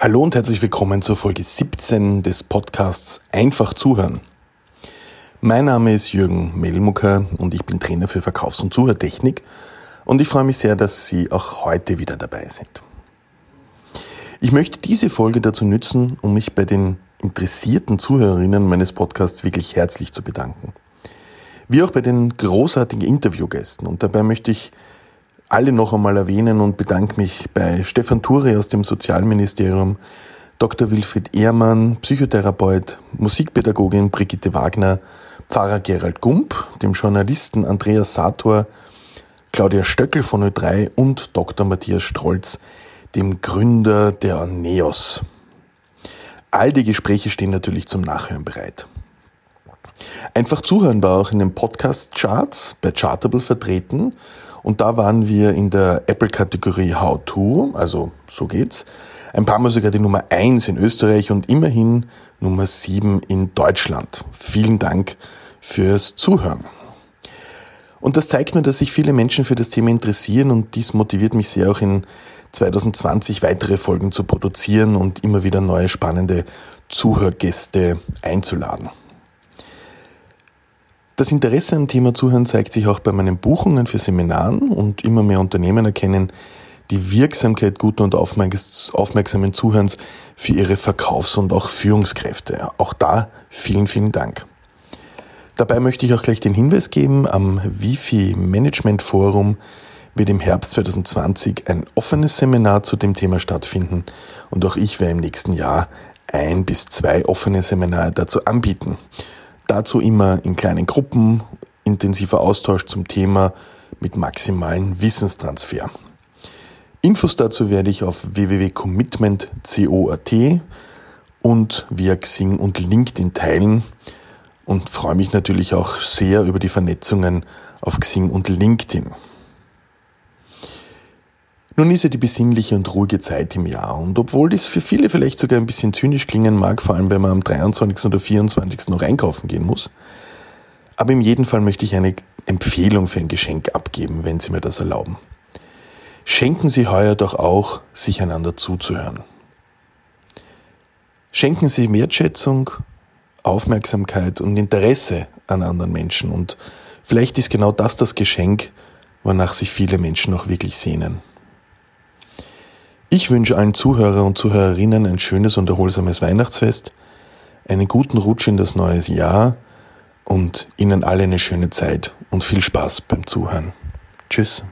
Hallo und herzlich willkommen zur Folge 17 des Podcasts Einfach zuhören. Mein Name ist Jürgen Melmucker und ich bin Trainer für Verkaufs- und Zuhörtechnik und ich freue mich sehr, dass Sie auch heute wieder dabei sind. Ich möchte diese Folge dazu nützen, um mich bei den interessierten Zuhörerinnen meines Podcasts wirklich herzlich zu bedanken. Wie auch bei den großartigen Interviewgästen und dabei möchte ich alle noch einmal erwähnen und bedanke mich bei Stefan Ture aus dem Sozialministerium, Dr. Wilfried Ehrmann, Psychotherapeut, Musikpädagogin Brigitte Wagner, Pfarrer Gerald Gump, dem Journalisten Andreas Sator, Claudia Stöckel von Ö3 und Dr. Matthias Strolz, dem Gründer der NEOS. All die Gespräche stehen natürlich zum Nachhören bereit. Einfach zuhören war auch in den Podcast-Charts bei Chartable vertreten und da waren wir in der Apple-Kategorie How To, also so geht's. Ein paar Mal sogar die Nummer eins in Österreich und immerhin Nummer sieben in Deutschland. Vielen Dank fürs Zuhören. Und das zeigt mir, dass sich viele Menschen für das Thema interessieren und dies motiviert mich sehr auch in 2020 weitere Folgen zu produzieren und immer wieder neue spannende Zuhörgäste einzuladen. Das Interesse am Thema Zuhören zeigt sich auch bei meinen Buchungen für Seminaren und immer mehr Unternehmen erkennen die Wirksamkeit guten und aufmerksamen Zuhörens für ihre Verkaufs- und auch Führungskräfte. Auch da vielen, vielen Dank. Dabei möchte ich auch gleich den Hinweis geben, am Wifi Management Forum wird im Herbst 2020 ein offenes Seminar zu dem Thema stattfinden und auch ich werde im nächsten Jahr ein bis zwei offene Seminare dazu anbieten. Dazu immer in kleinen Gruppen, intensiver Austausch zum Thema mit maximalen Wissenstransfer. Infos dazu werde ich auf www.commitment.co.at und via Xing und LinkedIn teilen und freue mich natürlich auch sehr über die Vernetzungen auf Xing und LinkedIn. Nun ist ja die besinnliche und ruhige Zeit im Jahr und obwohl das für viele vielleicht sogar ein bisschen zynisch klingen mag, vor allem wenn man am 23. oder 24. noch einkaufen gehen muss, aber in jedem Fall möchte ich eine Empfehlung für ein Geschenk abgeben, wenn Sie mir das erlauben. Schenken Sie heuer doch auch, sich einander zuzuhören. Schenken Sie Wertschätzung, Aufmerksamkeit und Interesse an anderen Menschen und vielleicht ist genau das das Geschenk, wonach sich viele Menschen auch wirklich sehnen. Ich wünsche allen Zuhörer und Zuhörerinnen ein schönes und erholsames Weihnachtsfest, einen guten Rutsch in das neue Jahr und Ihnen alle eine schöne Zeit und viel Spaß beim Zuhören. Tschüss.